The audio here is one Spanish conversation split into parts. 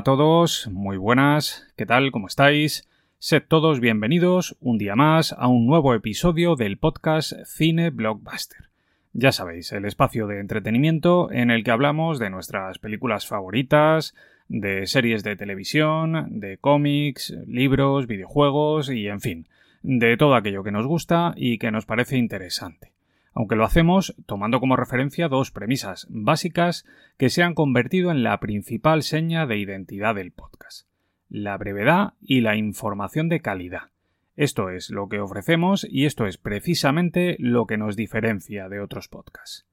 a todos, muy buenas, ¿qué tal? ¿Cómo estáis? Sed todos bienvenidos un día más a un nuevo episodio del podcast Cine Blockbuster. Ya sabéis, el espacio de entretenimiento en el que hablamos de nuestras películas favoritas, de series de televisión, de cómics, libros, videojuegos y en fin, de todo aquello que nos gusta y que nos parece interesante aunque lo hacemos tomando como referencia dos premisas básicas que se han convertido en la principal seña de identidad del podcast. La brevedad y la información de calidad. Esto es lo que ofrecemos y esto es precisamente lo que nos diferencia de otros podcasts.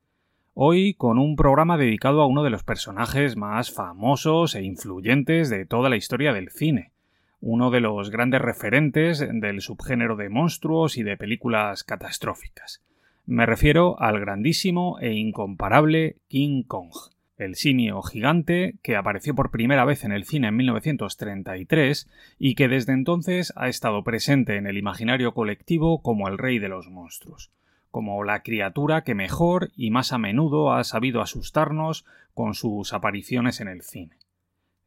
Hoy con un programa dedicado a uno de los personajes más famosos e influyentes de toda la historia del cine, uno de los grandes referentes del subgénero de monstruos y de películas catastróficas. Me refiero al grandísimo e incomparable King Kong, el simio gigante que apareció por primera vez en el cine en 1933 y que desde entonces ha estado presente en el imaginario colectivo como el rey de los monstruos, como la criatura que mejor y más a menudo ha sabido asustarnos con sus apariciones en el cine.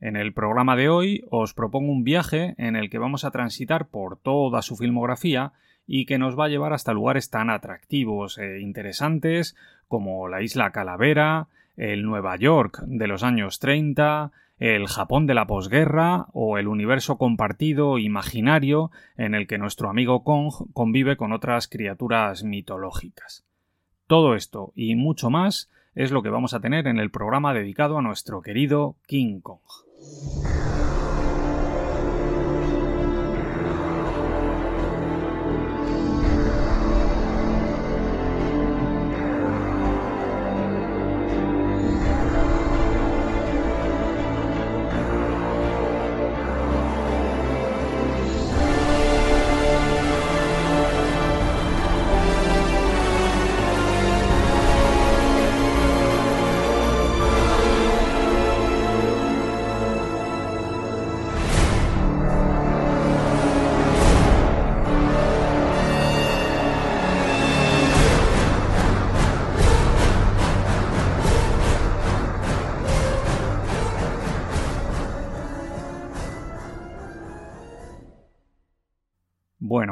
En el programa de hoy os propongo un viaje en el que vamos a transitar por toda su filmografía y que nos va a llevar hasta lugares tan atractivos e interesantes como la isla Calavera, el Nueva York de los años 30, el Japón de la posguerra o el universo compartido imaginario en el que nuestro amigo Kong convive con otras criaturas mitológicas. Todo esto y mucho más es lo que vamos a tener en el programa dedicado a nuestro querido King Kong.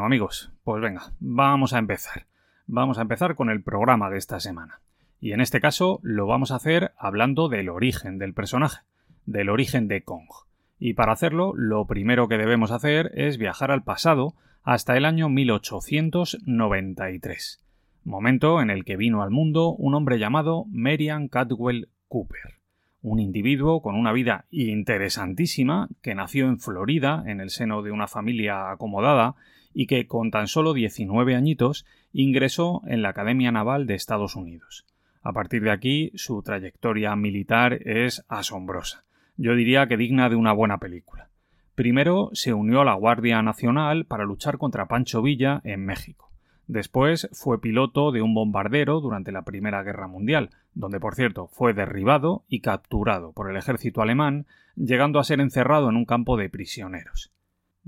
Amigos, pues venga, vamos a empezar. Vamos a empezar con el programa de esta semana. Y en este caso lo vamos a hacer hablando del origen del personaje, del origen de Kong. Y para hacerlo, lo primero que debemos hacer es viajar al pasado hasta el año 1893, momento en el que vino al mundo un hombre llamado Merian Cadwell Cooper, un individuo con una vida interesantísima que nació en Florida en el seno de una familia acomodada y que con tan solo 19 añitos ingresó en la Academia Naval de Estados Unidos. A partir de aquí, su trayectoria militar es asombrosa. Yo diría que digna de una buena película. Primero se unió a la Guardia Nacional para luchar contra Pancho Villa en México. Después fue piloto de un bombardero durante la Primera Guerra Mundial, donde por cierto fue derribado y capturado por el ejército alemán, llegando a ser encerrado en un campo de prisioneros.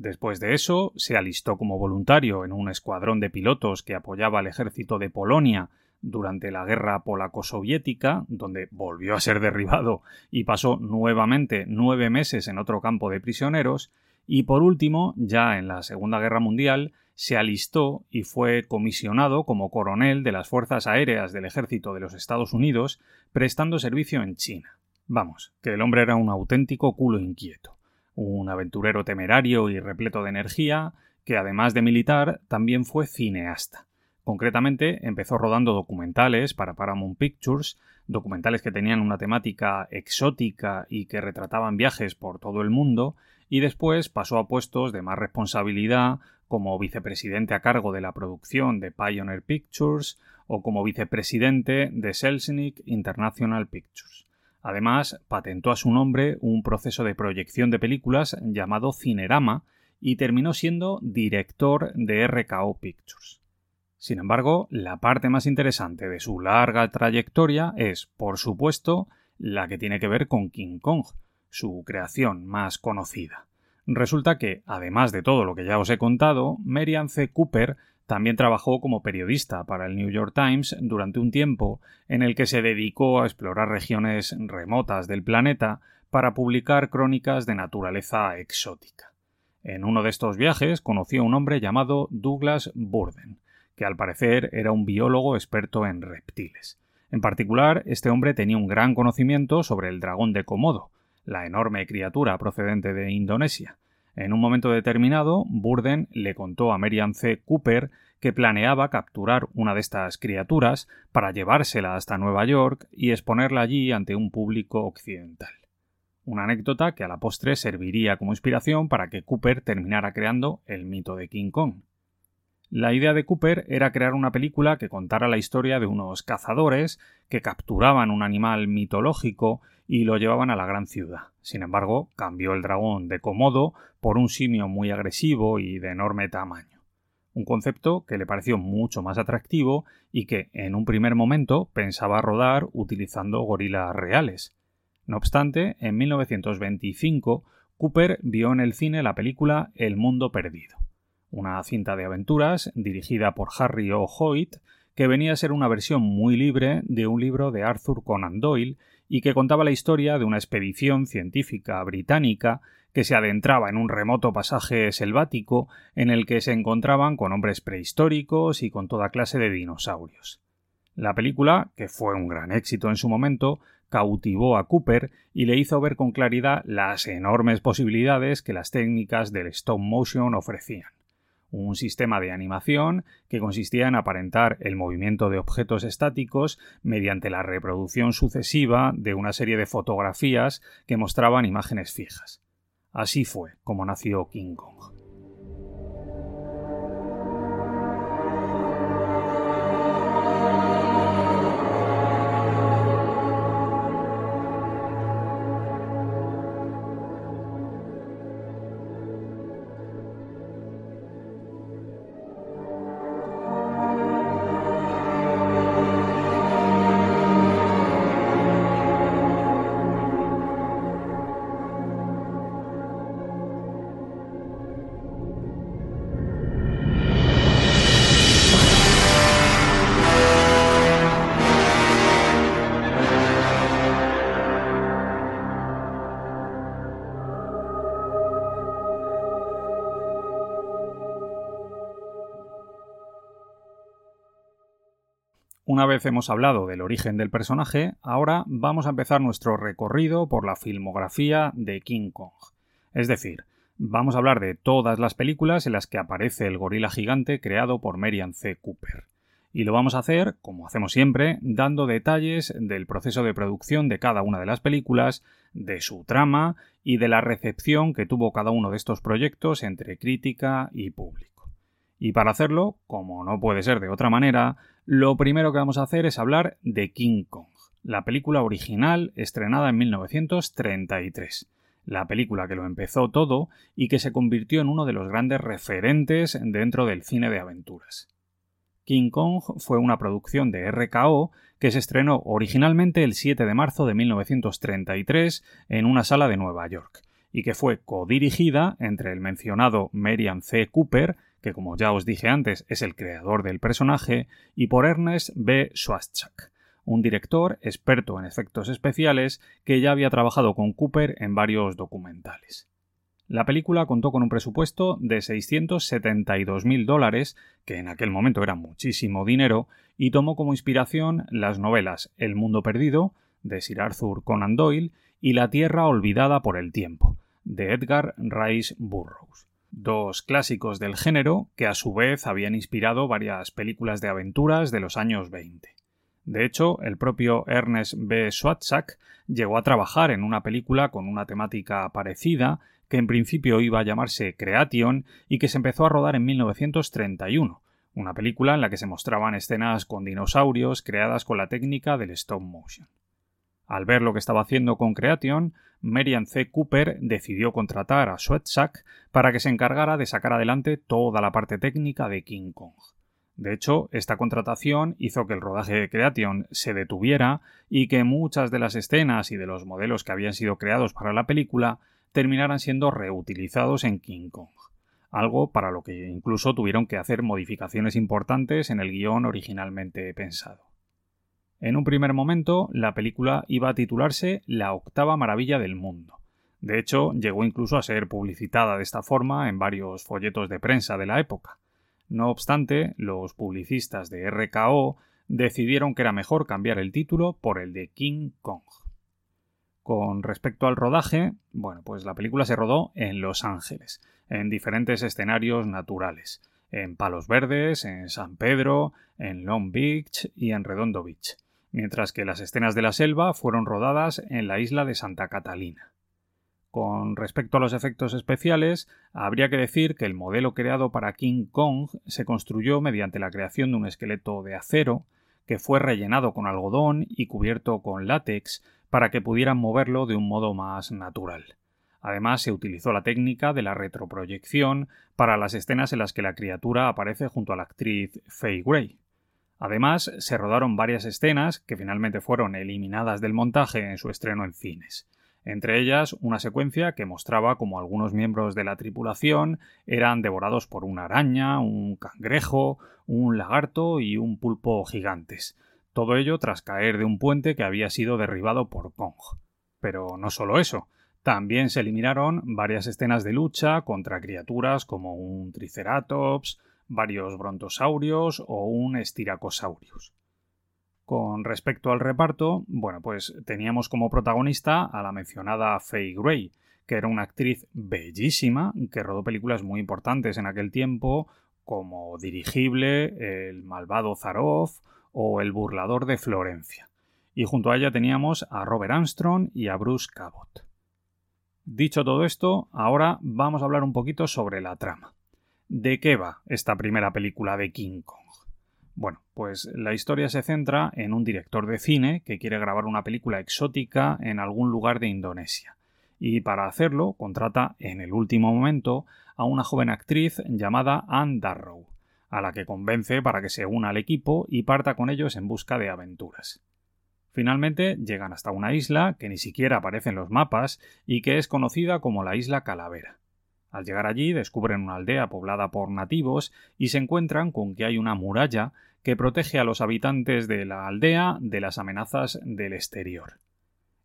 Después de eso, se alistó como voluntario en un escuadrón de pilotos que apoyaba al ejército de Polonia durante la guerra polaco-soviética, donde volvió a ser derribado y pasó nuevamente nueve meses en otro campo de prisioneros, y por último, ya en la Segunda Guerra Mundial, se alistó y fue comisionado como coronel de las Fuerzas Aéreas del Ejército de los Estados Unidos, prestando servicio en China. Vamos, que el hombre era un auténtico culo inquieto un aventurero temerario y repleto de energía, que además de militar también fue cineasta. Concretamente, empezó rodando documentales para Paramount Pictures, documentales que tenían una temática exótica y que retrataban viajes por todo el mundo, y después pasó a puestos de más responsabilidad como vicepresidente a cargo de la producción de Pioneer Pictures o como vicepresidente de Selznick International Pictures. Además, patentó a su nombre un proceso de proyección de películas llamado Cinerama y terminó siendo director de RKO Pictures. Sin embargo, la parte más interesante de su larga trayectoria es, por supuesto, la que tiene que ver con King Kong, su creación más conocida. Resulta que, además de todo lo que ya os he contado, Merian C. Cooper también trabajó como periodista para el New York Times durante un tiempo en el que se dedicó a explorar regiones remotas del planeta para publicar crónicas de naturaleza exótica. En uno de estos viajes conoció a un hombre llamado Douglas Burden, que al parecer era un biólogo experto en reptiles. En particular, este hombre tenía un gran conocimiento sobre el dragón de Komodo, la enorme criatura procedente de Indonesia. En un momento determinado, Burden le contó a Merian C. Cooper que planeaba capturar una de estas criaturas para llevársela hasta Nueva York y exponerla allí ante un público occidental. Una anécdota que a la postre serviría como inspiración para que Cooper terminara creando el mito de King Kong. La idea de Cooper era crear una película que contara la historia de unos cazadores que capturaban un animal mitológico y lo llevaban a la gran ciudad. Sin embargo, cambió el dragón de Komodo por un simio muy agresivo y de enorme tamaño. Un concepto que le pareció mucho más atractivo y que, en un primer momento, pensaba rodar utilizando gorilas reales. No obstante, en 1925, Cooper vio en el cine la película El Mundo Perdido una cinta de aventuras dirigida por Harry O. Hoyt, que venía a ser una versión muy libre de un libro de Arthur Conan Doyle y que contaba la historia de una expedición científica británica que se adentraba en un remoto pasaje selvático en el que se encontraban con hombres prehistóricos y con toda clase de dinosaurios. La película, que fue un gran éxito en su momento, cautivó a Cooper y le hizo ver con claridad las enormes posibilidades que las técnicas del stop motion ofrecían un sistema de animación que consistía en aparentar el movimiento de objetos estáticos mediante la reproducción sucesiva de una serie de fotografías que mostraban imágenes fijas. Así fue como nació King Kong. Una vez hemos hablado del origen del personaje, ahora vamos a empezar nuestro recorrido por la filmografía de King Kong. Es decir, vamos a hablar de todas las películas en las que aparece el gorila gigante creado por Merian C. Cooper. Y lo vamos a hacer, como hacemos siempre, dando detalles del proceso de producción de cada una de las películas, de su trama y de la recepción que tuvo cada uno de estos proyectos entre crítica y público. Y para hacerlo, como no puede ser de otra manera, lo primero que vamos a hacer es hablar de King Kong, la película original estrenada en 1933 la película que lo empezó todo y que se convirtió en uno de los grandes referentes dentro del cine de aventuras. King Kong fue una producción de RKO que se estrenó originalmente el 7 de marzo de 1933 en una sala de Nueva York y que fue codirigida entre el mencionado Merian C. Cooper que como ya os dije antes es el creador del personaje, y por Ernest B. Schwarzschild, un director experto en efectos especiales que ya había trabajado con Cooper en varios documentales. La película contó con un presupuesto de 672.000 dólares, que en aquel momento era muchísimo dinero, y tomó como inspiración las novelas El mundo perdido, de Sir Arthur Conan Doyle, y La tierra olvidada por el tiempo, de Edgar Rice Burroughs dos clásicos del género que a su vez habían inspirado varias películas de aventuras de los años 20. De hecho, el propio Ernest B. Schwarzak llegó a trabajar en una película con una temática parecida, que en principio iba a llamarse Creation y que se empezó a rodar en 1931, una película en la que se mostraban escenas con dinosaurios creadas con la técnica del stop motion. Al ver lo que estaba haciendo con Creation, Merian C. Cooper decidió contratar a Sweatsack para que se encargara de sacar adelante toda la parte técnica de King Kong. De hecho, esta contratación hizo que el rodaje de Creation se detuviera y que muchas de las escenas y de los modelos que habían sido creados para la película terminaran siendo reutilizados en King Kong, algo para lo que incluso tuvieron que hacer modificaciones importantes en el guion originalmente pensado. En un primer momento, la película iba a titularse La octava maravilla del mundo. De hecho, llegó incluso a ser publicitada de esta forma en varios folletos de prensa de la época. No obstante, los publicistas de RKO decidieron que era mejor cambiar el título por el de King Kong. Con respecto al rodaje, bueno, pues la película se rodó en Los Ángeles, en diferentes escenarios naturales, en Palos Verdes, en San Pedro, en Long Beach y en Redondo Beach, mientras que las escenas de la selva fueron rodadas en la isla de Santa Catalina. Con respecto a los efectos especiales, habría que decir que el modelo creado para King Kong se construyó mediante la creación de un esqueleto de acero que fue rellenado con algodón y cubierto con látex para que pudieran moverlo de un modo más natural. Además, se utilizó la técnica de la retroproyección para las escenas en las que la criatura aparece junto a la actriz Faye Gray. Además, se rodaron varias escenas que finalmente fueron eliminadas del montaje en su estreno en cines entre ellas una secuencia que mostraba cómo algunos miembros de la tripulación eran devorados por una araña, un cangrejo, un lagarto y un pulpo gigantes. Todo ello tras caer de un puente que había sido derribado por Kong. Pero no solo eso, también se eliminaron varias escenas de lucha contra criaturas como un Triceratops, varios brontosaurios o un Styracosaurus. Con respecto al reparto, bueno, pues teníamos como protagonista a la mencionada Faye Gray, que era una actriz bellísima, que rodó películas muy importantes en aquel tiempo, como Dirigible, El malvado Zaroff o El burlador de Florencia. Y junto a ella teníamos a Robert Armstrong y a Bruce Cabot. Dicho todo esto, ahora vamos a hablar un poquito sobre la trama. ¿De qué va esta primera película de King Kong? Bueno, pues la historia se centra en un director de cine que quiere grabar una película exótica en algún lugar de Indonesia. Y para hacerlo contrata en el último momento a una joven actriz llamada Anne Darrow, a la que convence para que se una al equipo y parta con ellos en busca de aventuras. Finalmente llegan hasta una isla que ni siquiera aparece en los mapas y que es conocida como la isla Calavera. Al llegar allí descubren una aldea poblada por nativos y se encuentran con que hay una muralla que protege a los habitantes de la aldea de las amenazas del exterior.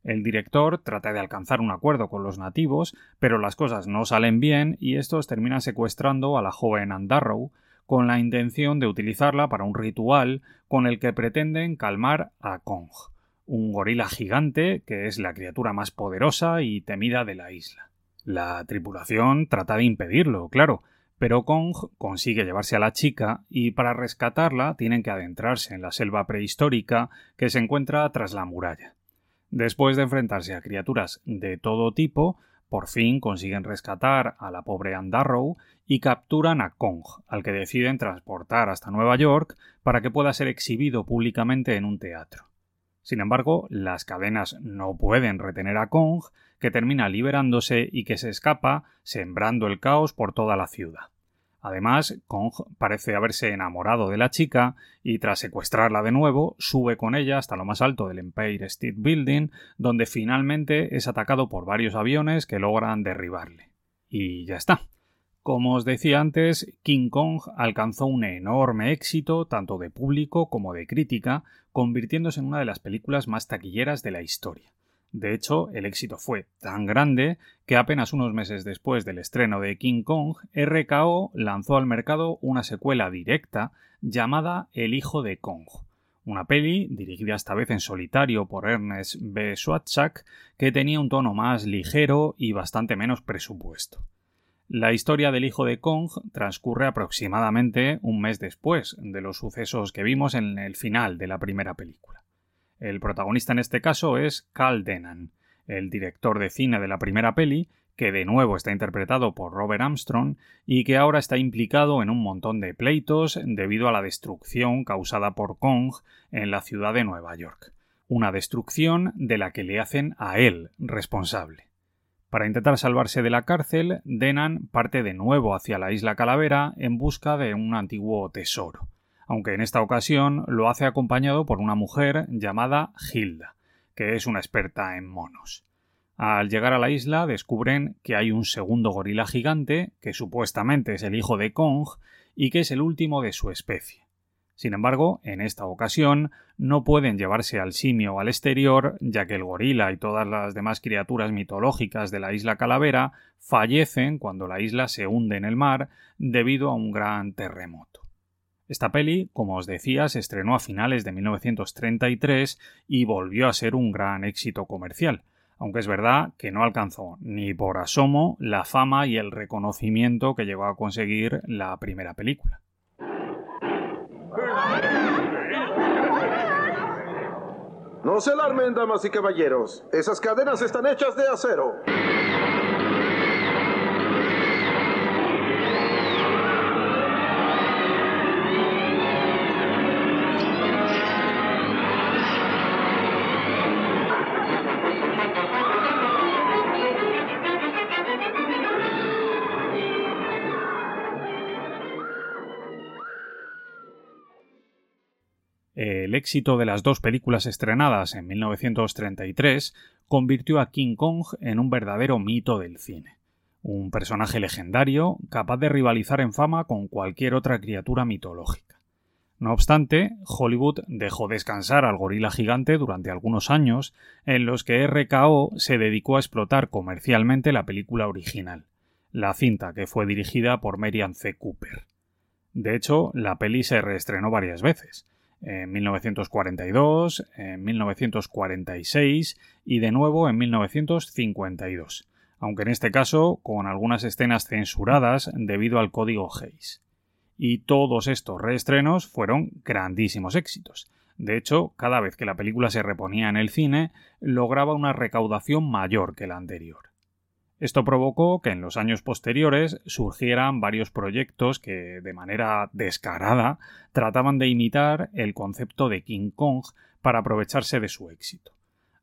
El director trata de alcanzar un acuerdo con los nativos, pero las cosas no salen bien y estos terminan secuestrando a la joven Andarrow con la intención de utilizarla para un ritual con el que pretenden calmar a Kong, un gorila gigante que es la criatura más poderosa y temida de la isla. La tripulación trata de impedirlo, claro, pero Kong consigue llevarse a la chica y para rescatarla tienen que adentrarse en la selva prehistórica que se encuentra tras la muralla. Después de enfrentarse a criaturas de todo tipo, por fin consiguen rescatar a la pobre Andarrow y capturan a Kong, al que deciden transportar hasta Nueva York para que pueda ser exhibido públicamente en un teatro. Sin embargo, las cadenas no pueden retener a Kong, que termina liberándose y que se escapa, sembrando el caos por toda la ciudad. Además, Kong parece haberse enamorado de la chica y tras secuestrarla de nuevo, sube con ella hasta lo más alto del Empire State Building, donde finalmente es atacado por varios aviones que logran derribarle. Y ya está. Como os decía antes, King Kong alcanzó un enorme éxito tanto de público como de crítica, convirtiéndose en una de las películas más taquilleras de la historia. De hecho, el éxito fue tan grande que apenas unos meses después del estreno de King Kong, RKO lanzó al mercado una secuela directa llamada El hijo de Kong, una peli dirigida esta vez en solitario por Ernest B. Schwarzak que tenía un tono más ligero y bastante menos presupuesto. La historia del hijo de Kong transcurre aproximadamente un mes después de los sucesos que vimos en el final de la primera película. El protagonista en este caso es Cal Denan, el director de cine de la primera peli, que de nuevo está interpretado por Robert Armstrong y que ahora está implicado en un montón de pleitos debido a la destrucción causada por Kong en la ciudad de Nueva York. Una destrucción de la que le hacen a él responsable. Para intentar salvarse de la cárcel, Denan parte de nuevo hacia la isla Calavera en busca de un antiguo tesoro, aunque en esta ocasión lo hace acompañado por una mujer llamada Hilda, que es una experta en monos. Al llegar a la isla descubren que hay un segundo gorila gigante, que supuestamente es el hijo de Kong, y que es el último de su especie. Sin embargo, en esta ocasión no pueden llevarse al simio al exterior, ya que el gorila y todas las demás criaturas mitológicas de la isla Calavera fallecen cuando la isla se hunde en el mar debido a un gran terremoto. Esta peli, como os decía, se estrenó a finales de 1933 y volvió a ser un gran éxito comercial, aunque es verdad que no alcanzó ni por asomo la fama y el reconocimiento que llegó a conseguir la primera película. No se alarmen, damas y caballeros. Esas cadenas están hechas de acero. Éxito de las dos películas estrenadas en 1933 convirtió a King Kong en un verdadero mito del cine. Un personaje legendario capaz de rivalizar en fama con cualquier otra criatura mitológica. No obstante, Hollywood dejó descansar al gorila gigante durante algunos años en los que RKO se dedicó a explotar comercialmente la película original, la cinta que fue dirigida por Merian C. Cooper. De hecho, la peli se reestrenó varias veces, en 1942, en 1946 y de nuevo en 1952, aunque en este caso con algunas escenas censuradas debido al código Hayes. Y todos estos reestrenos fueron grandísimos éxitos. De hecho, cada vez que la película se reponía en el cine, lograba una recaudación mayor que la anterior. Esto provocó que en los años posteriores surgieran varios proyectos que, de manera descarada, trataban de imitar el concepto de King Kong para aprovecharse de su éxito.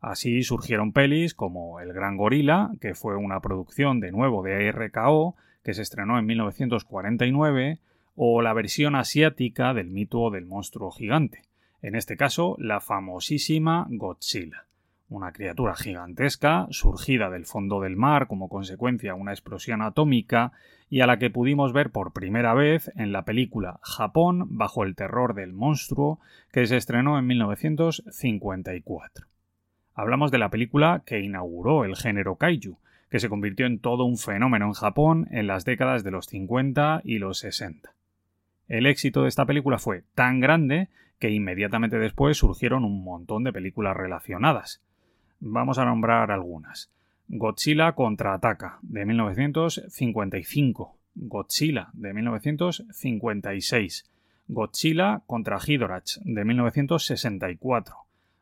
Así surgieron pelis como El Gran Gorila, que fue una producción de nuevo de RKO, que se estrenó en 1949, o la versión asiática del mito del monstruo gigante, en este caso la famosísima Godzilla una criatura gigantesca, surgida del fondo del mar como consecuencia de una explosión atómica, y a la que pudimos ver por primera vez en la película Japón bajo el terror del monstruo, que se estrenó en 1954. Hablamos de la película que inauguró el género kaiju, que se convirtió en todo un fenómeno en Japón en las décadas de los 50 y los 60. El éxito de esta película fue tan grande que inmediatamente después surgieron un montón de películas relacionadas, Vamos a nombrar algunas. Godzilla contraataca de 1955, Godzilla de 1956, Godzilla contra Hydorach de 1964,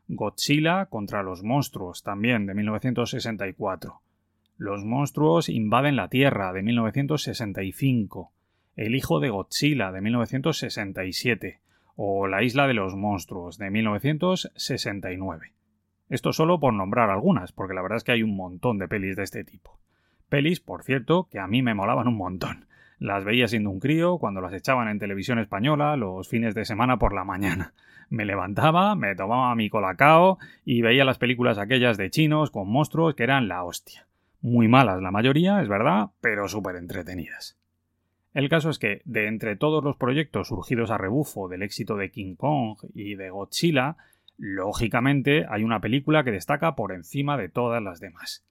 Godzilla contra los monstruos también de 1964, Los monstruos invaden la Tierra de 1965, El hijo de Godzilla de 1967 o La isla de los monstruos de 1969. Esto solo por nombrar algunas, porque la verdad es que hay un montón de pelis de este tipo. Pelis, por cierto, que a mí me molaban un montón. Las veía siendo un crío cuando las echaban en televisión española los fines de semana por la mañana. Me levantaba, me tomaba mi colacao y veía las películas aquellas de chinos con monstruos que eran la hostia. Muy malas la mayoría, es verdad, pero súper entretenidas. El caso es que, de entre todos los proyectos surgidos a rebufo del éxito de King Kong y de Godzilla, Lógicamente, hay una película que destaca por encima de todas las demás.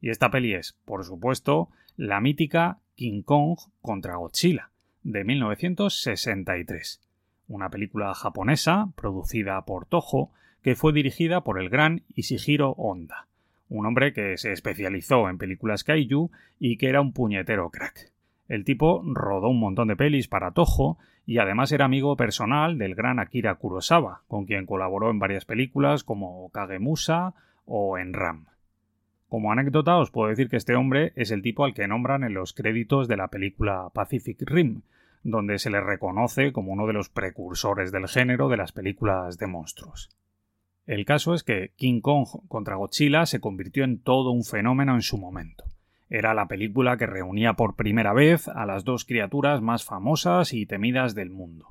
Y esta peli es, por supuesto, la mítica King Kong contra Godzilla, de 1963. Una película japonesa, producida por Toho, que fue dirigida por el gran Ishihiro Honda, un hombre que se especializó en películas kaiju y que era un puñetero crack. El tipo rodó un montón de pelis para Toho y además era amigo personal del gran Akira Kurosawa, con quien colaboró en varias películas como Kagemusa o en Ram. Como anécdota os puedo decir que este hombre es el tipo al que nombran en los créditos de la película Pacific Rim, donde se le reconoce como uno de los precursores del género de las películas de monstruos. El caso es que King Kong contra Godzilla se convirtió en todo un fenómeno en su momento. Era la película que reunía por primera vez a las dos criaturas más famosas y temidas del mundo.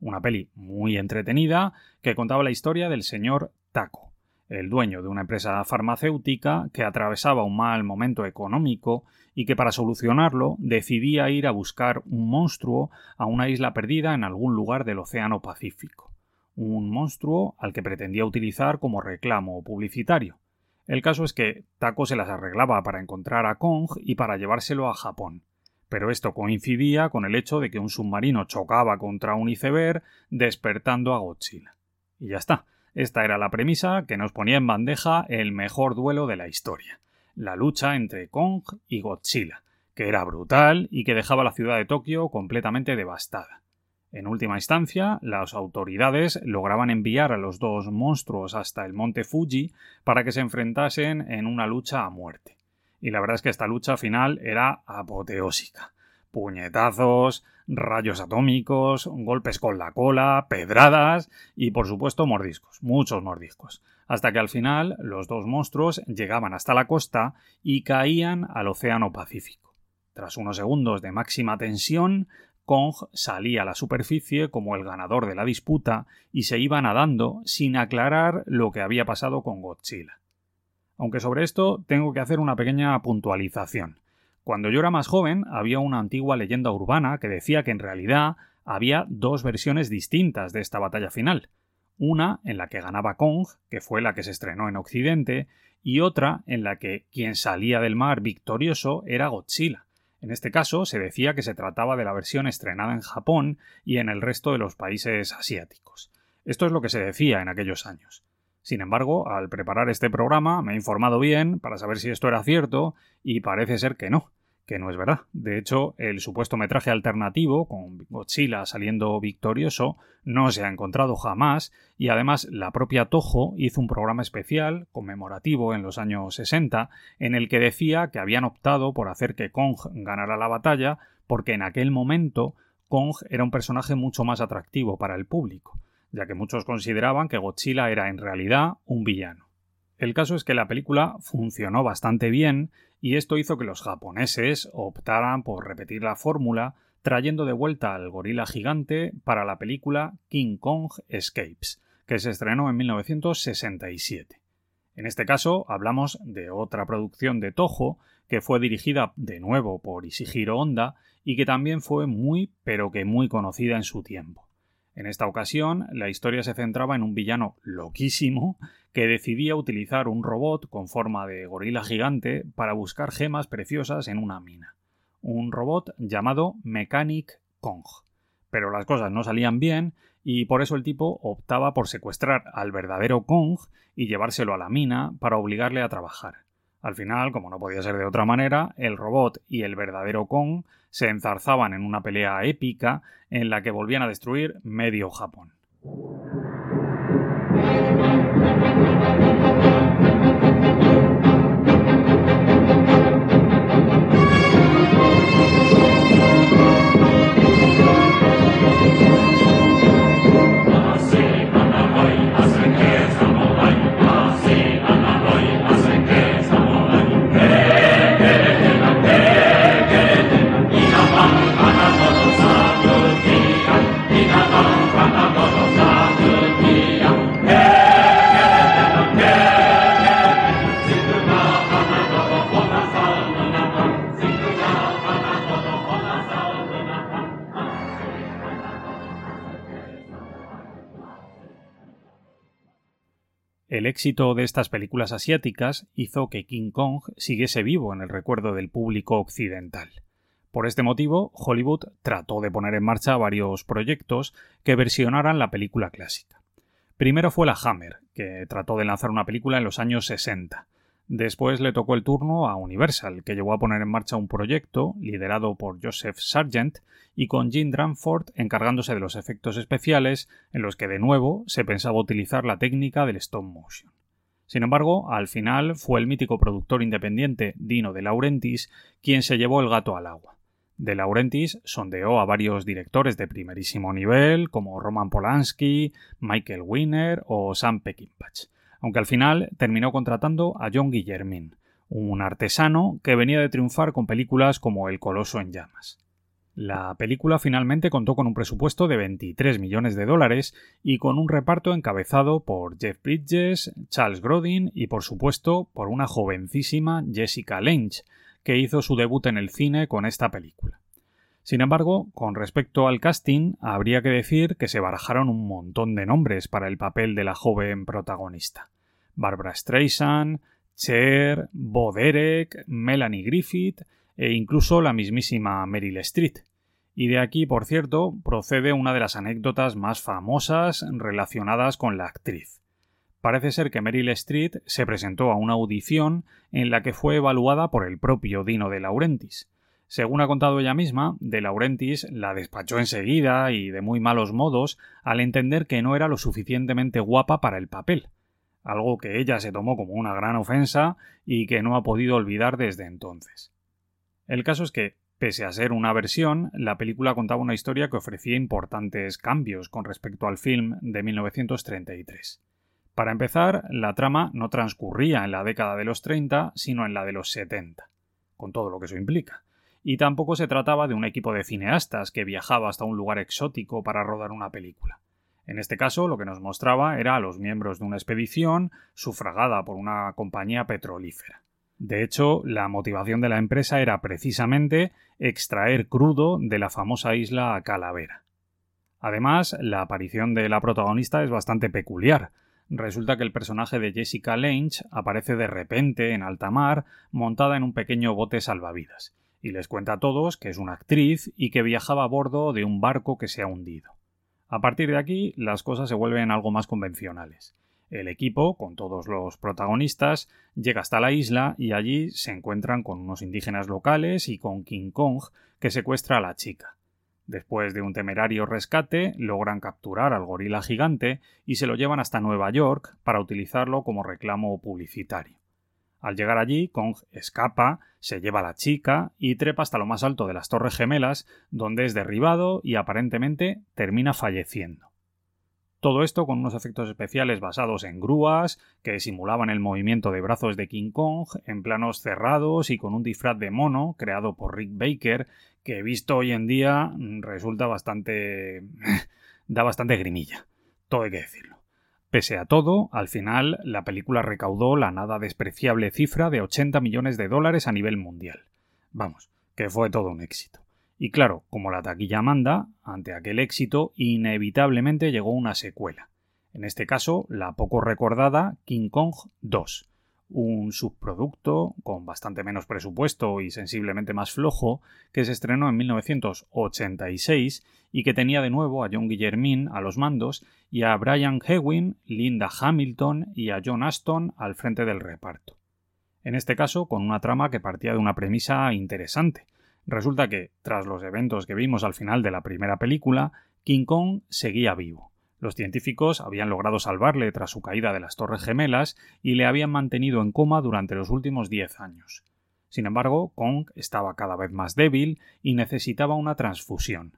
Una peli muy entretenida que contaba la historia del señor Taco, el dueño de una empresa farmacéutica que atravesaba un mal momento económico y que para solucionarlo decidía ir a buscar un monstruo a una isla perdida en algún lugar del Océano Pacífico. Un monstruo al que pretendía utilizar como reclamo publicitario. El caso es que Taco se las arreglaba para encontrar a Kong y para llevárselo a Japón. Pero esto coincidía con el hecho de que un submarino chocaba contra un iceberg, despertando a Godzilla. Y ya está. Esta era la premisa que nos ponía en bandeja el mejor duelo de la historia. La lucha entre Kong y Godzilla, que era brutal y que dejaba la ciudad de Tokio completamente devastada. En última instancia, las autoridades lograban enviar a los dos monstruos hasta el monte Fuji para que se enfrentasen en una lucha a muerte. Y la verdad es que esta lucha final era apoteósica. Puñetazos, rayos atómicos, golpes con la cola, pedradas y por supuesto mordiscos, muchos mordiscos, hasta que al final los dos monstruos llegaban hasta la costa y caían al Océano Pacífico. Tras unos segundos de máxima tensión, Kong salía a la superficie como el ganador de la disputa y se iba nadando sin aclarar lo que había pasado con Godzilla. Aunque sobre esto tengo que hacer una pequeña puntualización. Cuando yo era más joven había una antigua leyenda urbana que decía que en realidad había dos versiones distintas de esta batalla final. Una en la que ganaba Kong, que fue la que se estrenó en Occidente, y otra en la que quien salía del mar victorioso era Godzilla. En este caso se decía que se trataba de la versión estrenada en Japón y en el resto de los países asiáticos. Esto es lo que se decía en aquellos años. Sin embargo, al preparar este programa me he informado bien para saber si esto era cierto y parece ser que no que no es verdad. De hecho, el supuesto metraje alternativo, con Godzilla saliendo victorioso, no se ha encontrado jamás, y además la propia Toho hizo un programa especial, conmemorativo en los años 60, en el que decía que habían optado por hacer que Kong ganara la batalla, porque en aquel momento Kong era un personaje mucho más atractivo para el público, ya que muchos consideraban que Godzilla era en realidad un villano. El caso es que la película funcionó bastante bien y esto hizo que los japoneses optaran por repetir la fórmula trayendo de vuelta al gorila gigante para la película King Kong Escapes, que se estrenó en 1967. En este caso hablamos de otra producción de Toho que fue dirigida de nuevo por Ishihiro Honda y que también fue muy pero que muy conocida en su tiempo. En esta ocasión, la historia se centraba en un villano loquísimo que decidía utilizar un robot con forma de gorila gigante para buscar gemas preciosas en una mina. Un robot llamado Mechanic Kong. Pero las cosas no salían bien y por eso el tipo optaba por secuestrar al verdadero Kong y llevárselo a la mina para obligarle a trabajar. Al final, como no podía ser de otra manera, el robot y el verdadero Kong se enzarzaban en una pelea épica en la que volvían a destruir medio Japón. El éxito de estas películas asiáticas hizo que King Kong siguiese vivo en el recuerdo del público occidental. Por este motivo, Hollywood trató de poner en marcha varios proyectos que versionaran la película clásica. Primero fue la Hammer, que trató de lanzar una película en los años 60. Después le tocó el turno a Universal, que llegó a poner en marcha un proyecto liderado por Joseph Sargent y con Jim Dranford encargándose de los efectos especiales, en los que de nuevo se pensaba utilizar la técnica del stop motion. Sin embargo, al final fue el mítico productor independiente Dino De Laurentiis quien se llevó el gato al agua. De Laurentiis sondeó a varios directores de primerísimo nivel, como Roman Polanski, Michael Winner o Sam Peckinpah aunque al final terminó contratando a John Guillermin, un artesano que venía de triunfar con películas como El Coloso en Llamas. La película finalmente contó con un presupuesto de 23 millones de dólares y con un reparto encabezado por Jeff Bridges, Charles Grodin y por supuesto por una jovencísima Jessica Lange, que hizo su debut en el cine con esta película. Sin embargo, con respecto al casting, habría que decir que se barajaron un montón de nombres para el papel de la joven protagonista. Barbara Streisand, Cher, Bo Derek, Melanie Griffith e incluso la mismísima Meryl Streep. Y de aquí, por cierto, procede una de las anécdotas más famosas relacionadas con la actriz. Parece ser que Meryl Streep se presentó a una audición en la que fue evaluada por el propio Dino de Laurentiis. Según ha contado ella misma, de Laurentiis la despachó enseguida y de muy malos modos al entender que no era lo suficientemente guapa para el papel, algo que ella se tomó como una gran ofensa y que no ha podido olvidar desde entonces. El caso es que, pese a ser una versión, la película contaba una historia que ofrecía importantes cambios con respecto al film de 1933. Para empezar, la trama no transcurría en la década de los 30, sino en la de los 70, con todo lo que eso implica. Y tampoco se trataba de un equipo de cineastas que viajaba hasta un lugar exótico para rodar una película. En este caso, lo que nos mostraba era a los miembros de una expedición sufragada por una compañía petrolífera. De hecho, la motivación de la empresa era precisamente extraer crudo de la famosa isla Calavera. Además, la aparición de la protagonista es bastante peculiar. Resulta que el personaje de Jessica Lange aparece de repente en alta mar montada en un pequeño bote salvavidas, y les cuenta a todos que es una actriz y que viajaba a bordo de un barco que se ha hundido. A partir de aquí, las cosas se vuelven algo más convencionales. El equipo, con todos los protagonistas, llega hasta la isla y allí se encuentran con unos indígenas locales y con King Kong, que secuestra a la chica. Después de un temerario rescate, logran capturar al gorila gigante y se lo llevan hasta Nueva York para utilizarlo como reclamo publicitario. Al llegar allí, Kong escapa, se lleva a la chica y trepa hasta lo más alto de las Torres Gemelas, donde es derribado y aparentemente termina falleciendo. Todo esto con unos efectos especiales basados en grúas, que simulaban el movimiento de brazos de King Kong, en planos cerrados y con un disfraz de mono creado por Rick Baker, que visto hoy en día resulta bastante... da bastante grimilla. Todo hay que decirlo. Pese a todo, al final la película recaudó la nada despreciable cifra de 80 millones de dólares a nivel mundial. Vamos, que fue todo un éxito. Y claro, como la taquilla manda, ante aquel éxito inevitablemente llegó una secuela. En este caso, la poco recordada King Kong 2, un subproducto con bastante menos presupuesto y sensiblemente más flojo que se estrenó en 1986 y que tenía de nuevo a John Guillermin a los mandos y a Brian Hewin, Linda Hamilton y a John Aston al frente del reparto. En este caso, con una trama que partía de una premisa interesante, Resulta que, tras los eventos que vimos al final de la primera película, King Kong seguía vivo. Los científicos habían logrado salvarle tras su caída de las Torres Gemelas y le habían mantenido en coma durante los últimos diez años. Sin embargo, Kong estaba cada vez más débil y necesitaba una transfusión.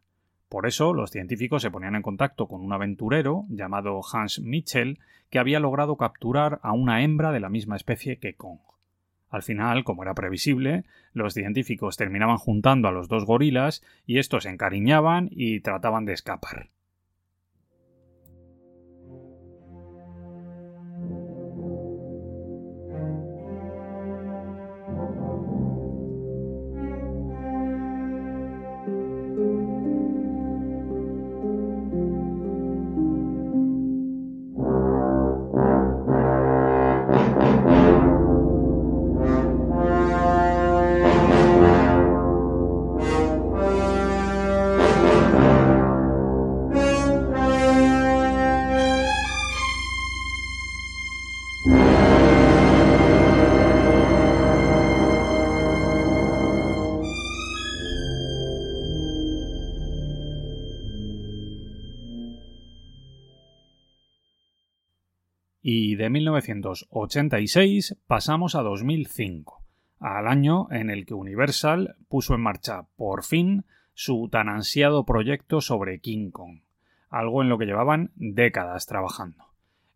Por eso, los científicos se ponían en contacto con un aventurero llamado Hans Mitchell que había logrado capturar a una hembra de la misma especie que Kong. Al final, como era previsible, los científicos terminaban juntando a los dos gorilas y estos se encariñaban y trataban de escapar. De 1986 pasamos a 2005, al año en el que Universal puso en marcha por fin su tan ansiado proyecto sobre King Kong, algo en lo que llevaban décadas trabajando.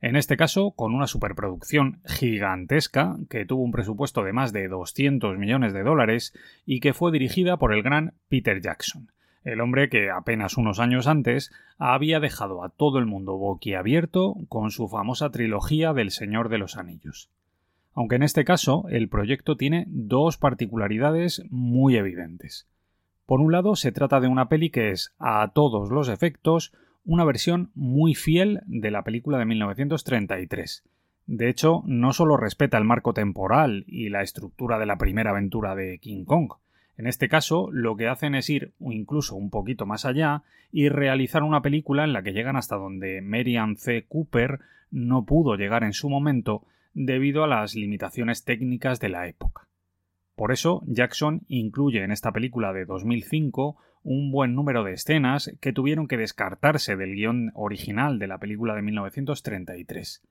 En este caso, con una superproducción gigantesca que tuvo un presupuesto de más de 200 millones de dólares y que fue dirigida por el gran Peter Jackson, el hombre que apenas unos años antes había dejado a todo el mundo boquiabierto con su famosa trilogía del Señor de los Anillos. Aunque en este caso el proyecto tiene dos particularidades muy evidentes. Por un lado, se trata de una peli que es, a todos los efectos, una versión muy fiel de la película de 1933. De hecho, no solo respeta el marco temporal y la estructura de la primera aventura de King Kong, en este caso, lo que hacen es ir incluso un poquito más allá y realizar una película en la que llegan hasta donde Merian C. Cooper no pudo llegar en su momento debido a las limitaciones técnicas de la época. Por eso, Jackson incluye en esta película de 2005 un buen número de escenas que tuvieron que descartarse del guion original de la película de 1933.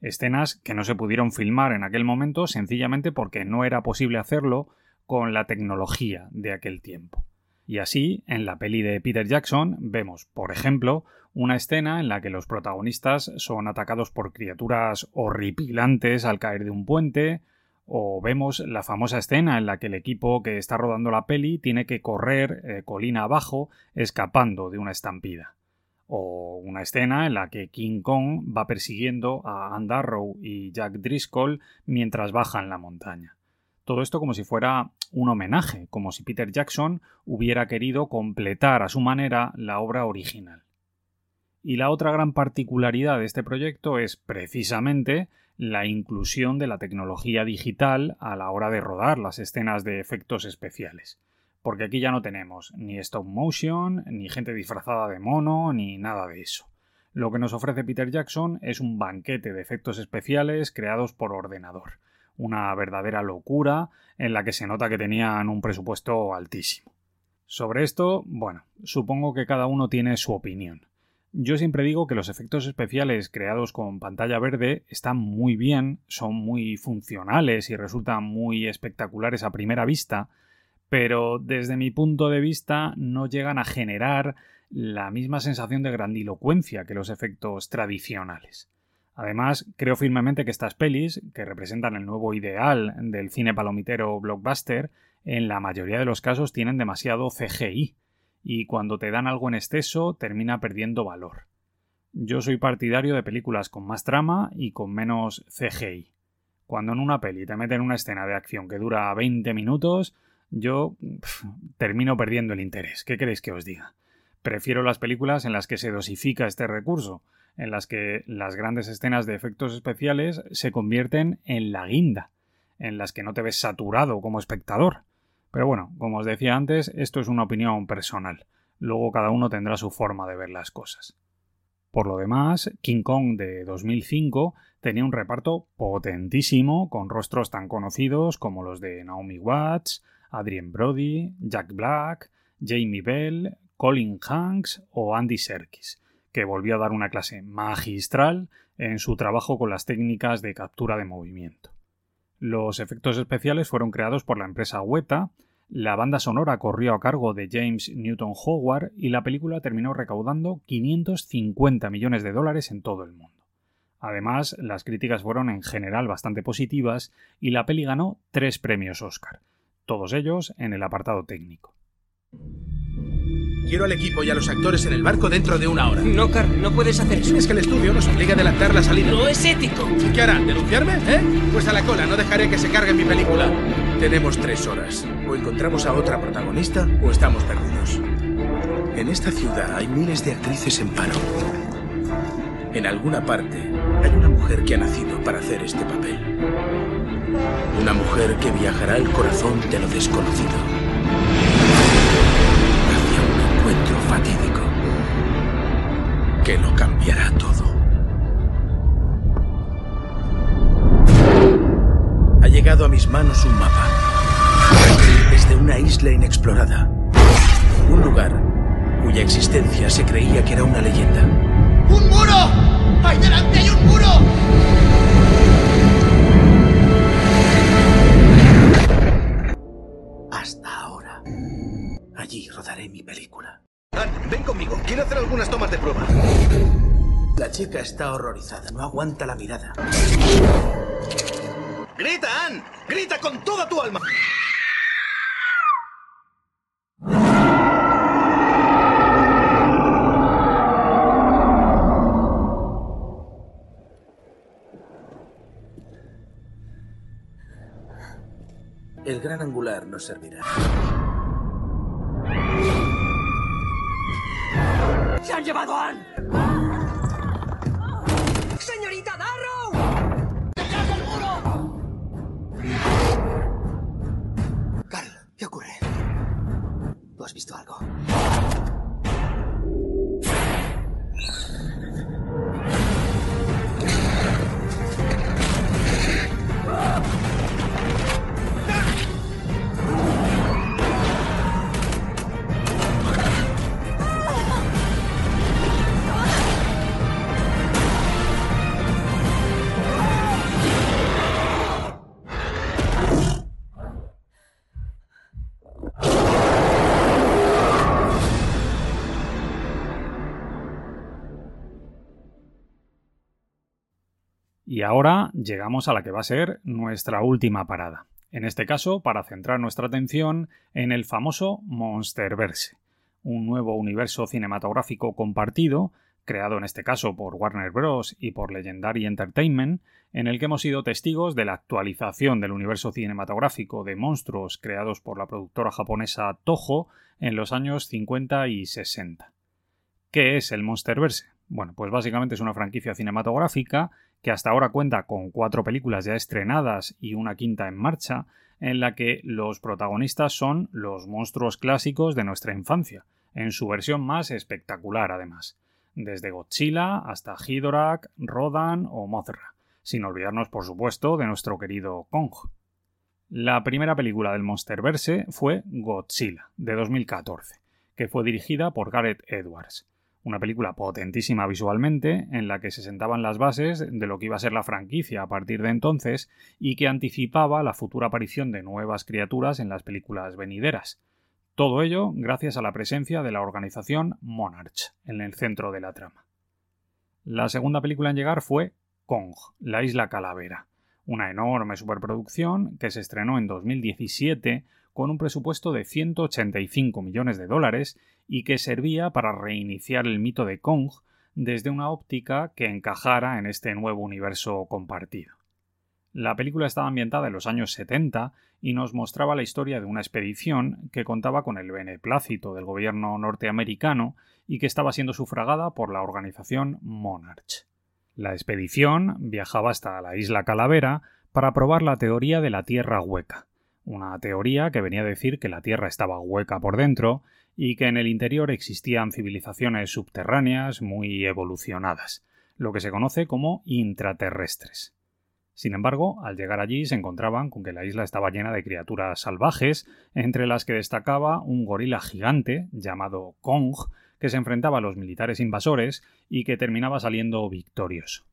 Escenas que no se pudieron filmar en aquel momento sencillamente porque no era posible hacerlo con la tecnología de aquel tiempo. Y así, en la peli de Peter Jackson, vemos, por ejemplo, una escena en la que los protagonistas son atacados por criaturas horripilantes al caer de un puente, o vemos la famosa escena en la que el equipo que está rodando la peli tiene que correr eh, colina abajo escapando de una estampida. O una escena en la que King Kong va persiguiendo a Andarrow y Jack Driscoll mientras bajan la montaña. Todo esto como si fuera un homenaje, como si Peter Jackson hubiera querido completar a su manera la obra original. Y la otra gran particularidad de este proyecto es precisamente la inclusión de la tecnología digital a la hora de rodar las escenas de efectos especiales. Porque aquí ya no tenemos ni stop motion, ni gente disfrazada de mono, ni nada de eso. Lo que nos ofrece Peter Jackson es un banquete de efectos especiales creados por ordenador una verdadera locura en la que se nota que tenían un presupuesto altísimo. Sobre esto, bueno, supongo que cada uno tiene su opinión. Yo siempre digo que los efectos especiales creados con pantalla verde están muy bien, son muy funcionales y resultan muy espectaculares a primera vista, pero desde mi punto de vista no llegan a generar la misma sensación de grandilocuencia que los efectos tradicionales. Además, creo firmemente que estas pelis, que representan el nuevo ideal del cine palomitero blockbuster, en la mayoría de los casos tienen demasiado CGI, y cuando te dan algo en exceso termina perdiendo valor. Yo soy partidario de películas con más trama y con menos CGI. Cuando en una peli te meten una escena de acción que dura 20 minutos, yo termino perdiendo el interés. ¿Qué queréis que os diga? Prefiero las películas en las que se dosifica este recurso, en las que las grandes escenas de efectos especiales se convierten en la guinda, en las que no te ves saturado como espectador. Pero bueno, como os decía antes, esto es una opinión personal. Luego cada uno tendrá su forma de ver las cosas. Por lo demás, King Kong de 2005 tenía un reparto potentísimo con rostros tan conocidos como los de Naomi Watts, Adrien Brody, Jack Black, Jamie Bell, Colin Hanks o Andy Serkis que volvió a dar una clase magistral en su trabajo con las técnicas de captura de movimiento. Los efectos especiales fueron creados por la empresa Weta, la banda sonora corrió a cargo de James Newton Howard y la película terminó recaudando 550 millones de dólares en todo el mundo. Además, las críticas fueron en general bastante positivas y la peli ganó tres premios Oscar, todos ellos en el apartado técnico. Quiero al equipo y a los actores en el barco dentro de una hora. No, Carl, no puedes hacer eso. Es que el estudio nos obliga a adelantar la salida. No es ético. ¿Qué harán? ¿Denunciarme? ¿Eh? Pues a la cola, no dejaré que se cargue mi película. Tenemos tres horas. O encontramos a otra protagonista o estamos perdidos. En esta ciudad hay miles de actrices en paro. En alguna parte hay una mujer que ha nacido para hacer este papel. Una mujer que viajará al corazón de lo desconocido. Que lo cambiará todo. Ha llegado a mis manos un mapa. Desde una isla inexplorada. Un lugar cuya existencia se creía que era una leyenda. ¡Un muro! ¡Ahí delante hay un muro! Hasta ahora. Allí rodaré mi película. Ven conmigo, quiero hacer algunas tomas de prueba. La chica está horrorizada, no aguanta la mirada. ¡Grita, Ann! ¡Grita con toda tu alma! El gran angular nos servirá. ¡Se han llevado a Ann! ¡Señorita Darrow! ¡Detrás del muro! Carl, ¿qué ocurre? ¿Tú has visto algo? Ahora llegamos a la que va a ser nuestra última parada. En este caso, para centrar nuestra atención en el famoso Monsterverse, un nuevo universo cinematográfico compartido, creado en este caso por Warner Bros. y por Legendary Entertainment, en el que hemos sido testigos de la actualización del universo cinematográfico de monstruos creados por la productora japonesa Toho en los años 50 y 60. ¿Qué es el Monsterverse? Bueno, pues básicamente es una franquicia cinematográfica que hasta ahora cuenta con cuatro películas ya estrenadas y una quinta en marcha, en la que los protagonistas son los monstruos clásicos de nuestra infancia, en su versión más espectacular además, desde Godzilla hasta Ghidorah, Rodan o Mothra, sin olvidarnos por supuesto de nuestro querido Kong. La primera película del Monsterverse fue Godzilla, de 2014, que fue dirigida por Gareth Edwards una película potentísima visualmente, en la que se sentaban las bases de lo que iba a ser la franquicia a partir de entonces y que anticipaba la futura aparición de nuevas criaturas en las películas venideras. Todo ello gracias a la presencia de la organización Monarch en el centro de la trama. La segunda película en llegar fue Kong, la isla calavera, una enorme superproducción que se estrenó en 2017 con un presupuesto de 185 millones de dólares y que servía para reiniciar el mito de Kong desde una óptica que encajara en este nuevo universo compartido. La película estaba ambientada en los años 70 y nos mostraba la historia de una expedición que contaba con el beneplácito del gobierno norteamericano y que estaba siendo sufragada por la organización Monarch. La expedición viajaba hasta la isla Calavera para probar la teoría de la Tierra hueca, una teoría que venía a decir que la Tierra estaba hueca por dentro y que en el interior existían civilizaciones subterráneas muy evolucionadas, lo que se conoce como intraterrestres. Sin embargo, al llegar allí se encontraban con que la isla estaba llena de criaturas salvajes, entre las que destacaba un gorila gigante llamado Kong, que se enfrentaba a los militares invasores y que terminaba saliendo victorioso.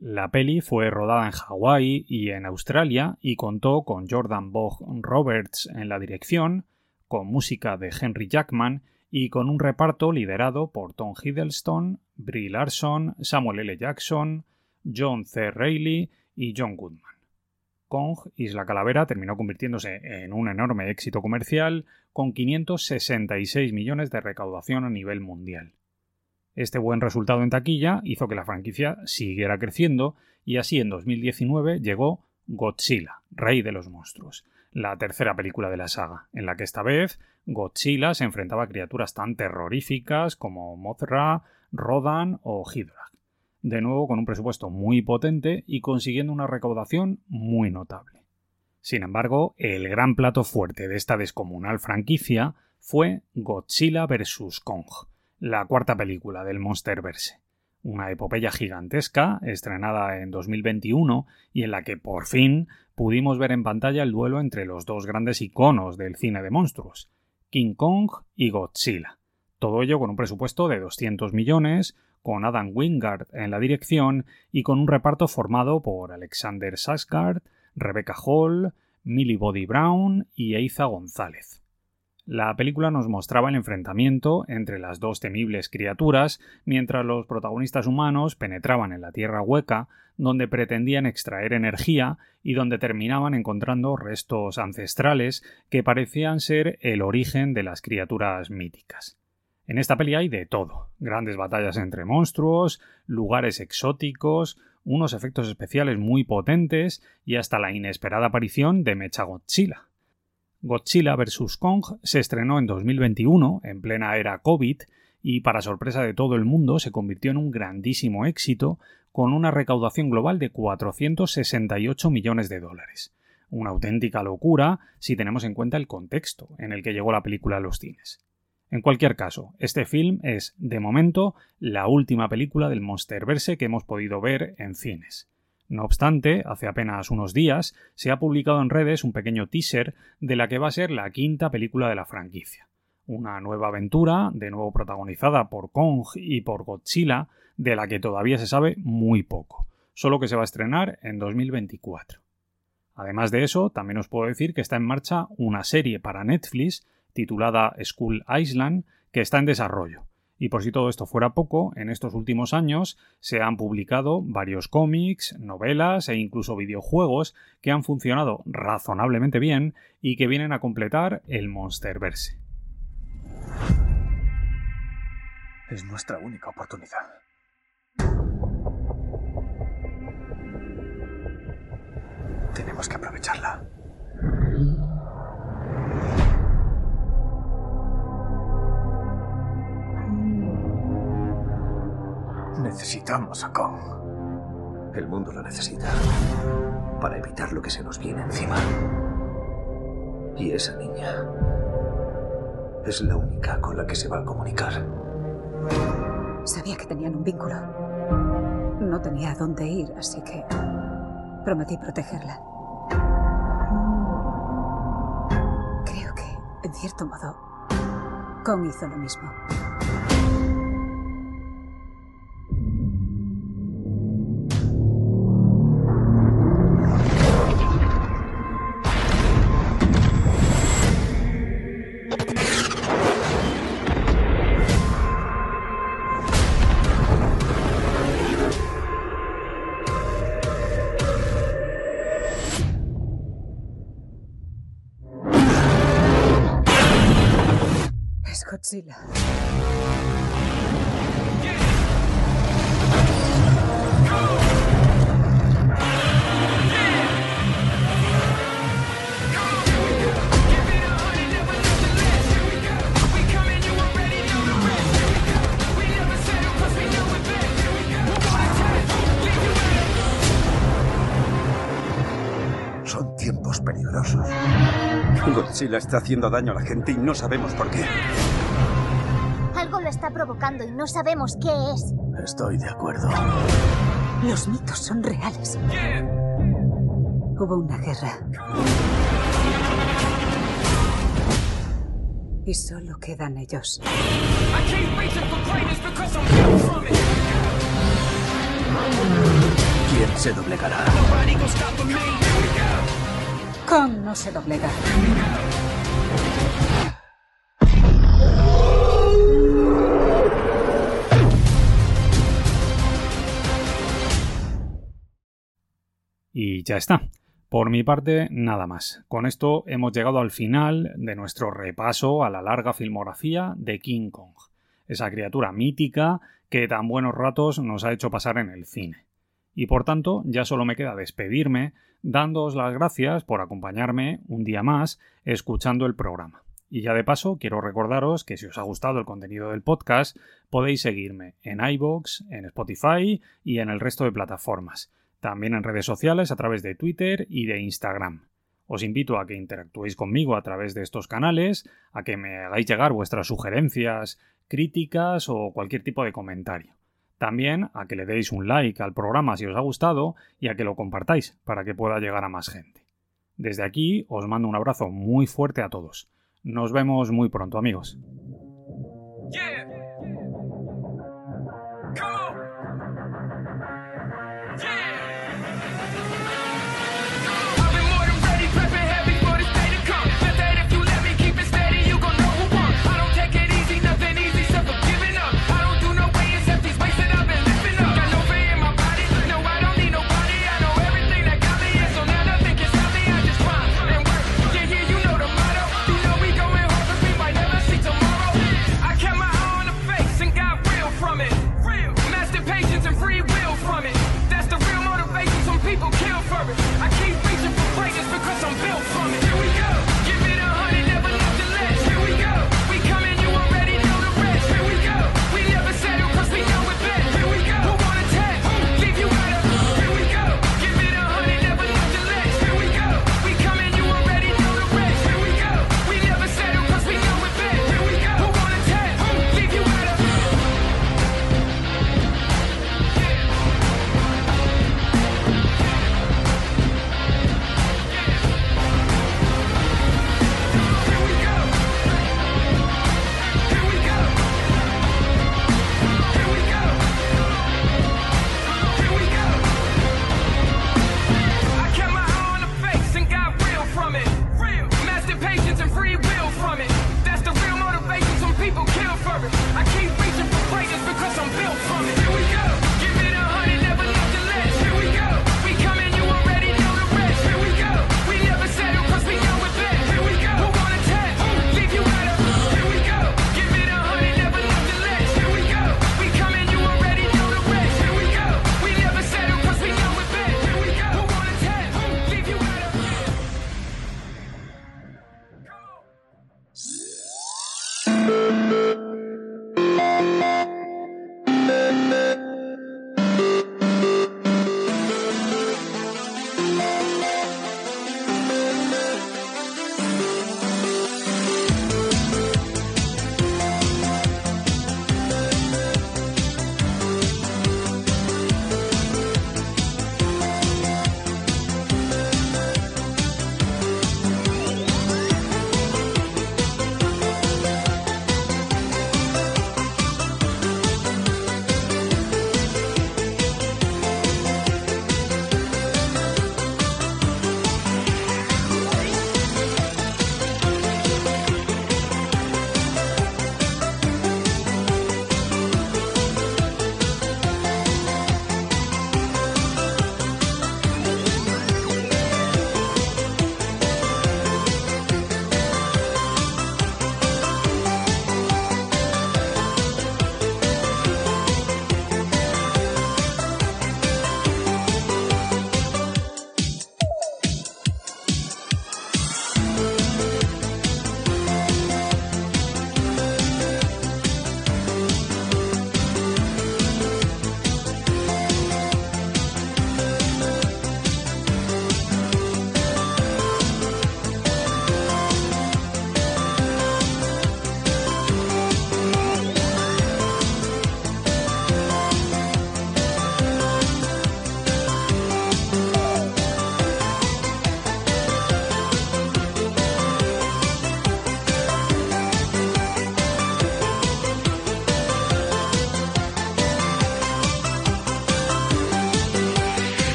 La peli fue rodada en Hawái y en Australia y contó con Jordan Bog Roberts en la dirección, con música de Henry Jackman y con un reparto liderado por Tom Hiddleston, Brie Larson, Samuel L. Jackson, John C. Reilly y John Goodman. Kong Isla Calavera terminó convirtiéndose en un enorme éxito comercial con 566 millones de recaudación a nivel mundial. Este buen resultado en taquilla hizo que la franquicia siguiera creciendo y así en 2019 llegó Godzilla, Rey de los Monstruos, la tercera película de la saga, en la que esta vez Godzilla se enfrentaba a criaturas tan terroríficas como Mothra, Rodan o Ghidorah, de nuevo con un presupuesto muy potente y consiguiendo una recaudación muy notable. Sin embargo, el gran plato fuerte de esta descomunal franquicia fue Godzilla vs. Kong, la cuarta película del Monsterverse, una epopeya gigantesca estrenada en 2021 y en la que por fin pudimos ver en pantalla el duelo entre los dos grandes iconos del cine de monstruos, King Kong y Godzilla. Todo ello con un presupuesto de 200 millones, con Adam Wingard en la dirección y con un reparto formado por Alexander Skarsgård, Rebecca Hall, Millie Bobby Brown y Eiza González. La película nos mostraba el enfrentamiento entre las dos temibles criaturas mientras los protagonistas humanos penetraban en la tierra hueca donde pretendían extraer energía y donde terminaban encontrando restos ancestrales que parecían ser el origen de las criaturas míticas. En esta peli hay de todo, grandes batallas entre monstruos, lugares exóticos, unos efectos especiales muy potentes y hasta la inesperada aparición de Mecha Godzilla. Vs. Kong se estrenó en 2021, en plena era COVID, y para sorpresa de todo el mundo se convirtió en un grandísimo éxito con una recaudación global de 468 millones de dólares. Una auténtica locura si tenemos en cuenta el contexto en el que llegó la película a los cines. En cualquier caso, este film es, de momento, la última película del Monsterverse que hemos podido ver en cines. No obstante, hace apenas unos días se ha publicado en redes un pequeño teaser de la que va a ser la quinta película de la franquicia. Una nueva aventura, de nuevo protagonizada por Kong y por Godzilla, de la que todavía se sabe muy poco, solo que se va a estrenar en 2024. Además de eso, también os puedo decir que está en marcha una serie para Netflix titulada School Island, que está en desarrollo. Y por si todo esto fuera poco, en estos últimos años se han publicado varios cómics, novelas e incluso videojuegos que han funcionado razonablemente bien y que vienen a completar el Monsterverse. Es nuestra única oportunidad. Tenemos que aprovecharla. Necesitamos a Kong. El mundo lo necesita. Para evitar lo que se nos viene encima. Y esa niña es la única con la que se va a comunicar. Sabía que tenían un vínculo. No tenía a dónde ir, así que prometí protegerla. Creo que, en cierto modo, Kong hizo lo mismo. Godzilla. Son tiempos peligrosos. Godzilla está haciendo daño a la gente y no sabemos por qué. Provocando y no sabemos qué es. Estoy de acuerdo. Los mitos son reales. Hubo una guerra. Y solo quedan ellos. ¿Quién se doblegará? Kong no se doblega. Y ya está. Por mi parte, nada más. Con esto hemos llegado al final de nuestro repaso a la larga filmografía de King Kong, esa criatura mítica que tan buenos ratos nos ha hecho pasar en el cine. Y por tanto, ya solo me queda despedirme dándoos las gracias por acompañarme un día más escuchando el programa. Y ya de paso, quiero recordaros que si os ha gustado el contenido del podcast, podéis seguirme en iVoox, en Spotify y en el resto de plataformas también en redes sociales a través de Twitter y de Instagram. Os invito a que interactuéis conmigo a través de estos canales, a que me hagáis llegar vuestras sugerencias, críticas o cualquier tipo de comentario. También a que le deis un like al programa si os ha gustado y a que lo compartáis para que pueda llegar a más gente. Desde aquí os mando un abrazo muy fuerte a todos. Nos vemos muy pronto amigos.